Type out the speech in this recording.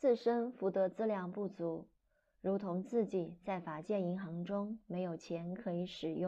自身福德资粮不足，如同自己在法界银行中没有钱可以使用。